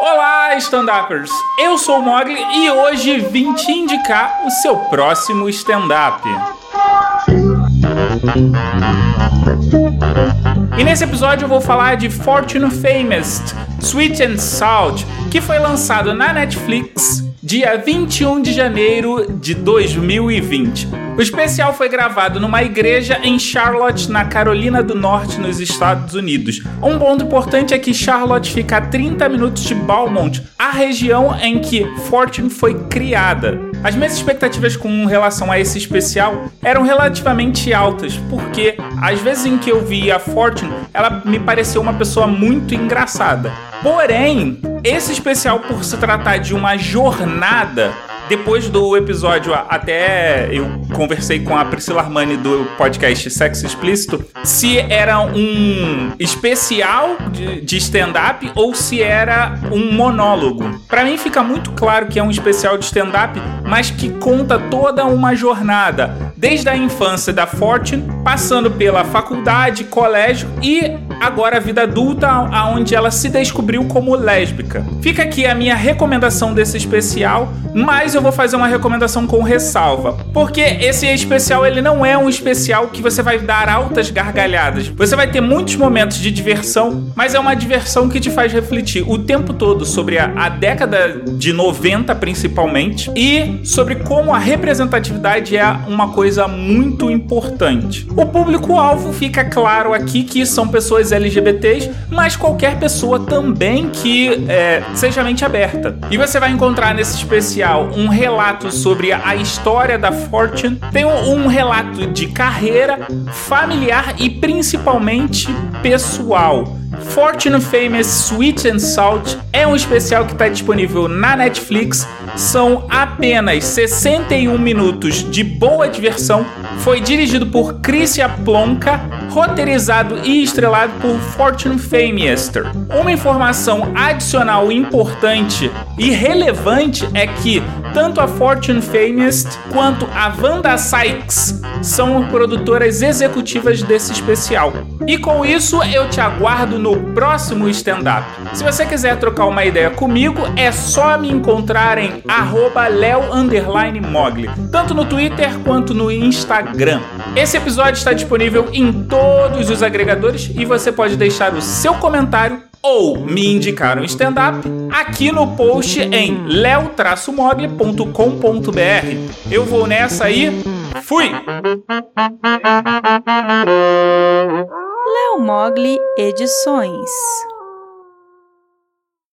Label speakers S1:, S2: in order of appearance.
S1: Olá, stand-uppers! Eu sou o Mogli e hoje vim te indicar o seu próximo stand-up. E nesse episódio eu vou falar de Fortune Famous, Sweet and Salt, que foi lançado na Netflix dia 21 de janeiro de 2020. O especial foi gravado numa igreja em Charlotte, na Carolina do Norte, nos Estados Unidos. Um ponto importante é que Charlotte fica a 30 minutos de Balmont, a região em que Fortune foi criada. As minhas expectativas com relação a esse especial eram relativamente altas, porque às vezes em que eu vi a Fortune, ela me pareceu uma pessoa muito engraçada. Porém, esse especial, por se tratar de uma jornada, depois do episódio, até eu conversei com a Priscila Armani do podcast Sexo Explícito, se era um especial de, de stand-up ou se era um monólogo. Para mim fica muito claro que é um especial de stand-up, mas que conta toda uma jornada, desde a infância da Fortune, passando pela faculdade, colégio e agora a vida adulta, aonde ela se descobriu como lésbica. Fica aqui a minha recomendação desse especial, mas eu vou fazer uma recomendação com ressalva, porque esse especial ele não é um especial que você vai dar altas gargalhadas. Você vai ter muitos momentos de diversão, mas é uma diversão que te faz refletir o tempo todo sobre a, a década de 90 principalmente e sobre como a representatividade é uma coisa muito importante. O público-alvo fica claro aqui que são pessoas LGBTs, mas qualquer pessoa também que é, seja mente aberta. E você vai encontrar nesse especial um relato sobre a história da Fortune, tem um relato de carreira, familiar e principalmente pessoal. Fortune Famous Sweet and Salt é um especial que está disponível na Netflix. São apenas 61 minutos de boa diversão. Foi dirigido por Christian Plonka, roteirizado e estrelado por Fortune Famester. Uma informação adicional importante e relevante é que tanto a Fortune Famous quanto a Wanda Sykes são produtoras executivas desse especial. E com isso eu te aguardo no próximo stand-up. Se você quiser trocar uma ideia comigo, é só me encontrar em leo_mogli, tanto no Twitter quanto no Instagram. Esse episódio está disponível em todos os agregadores e você pode deixar o seu comentário ou me indicar um stand-up aqui no post em leo-mogli.com.br. Eu vou nessa aí, fui!
S2: Leo Mogli Edições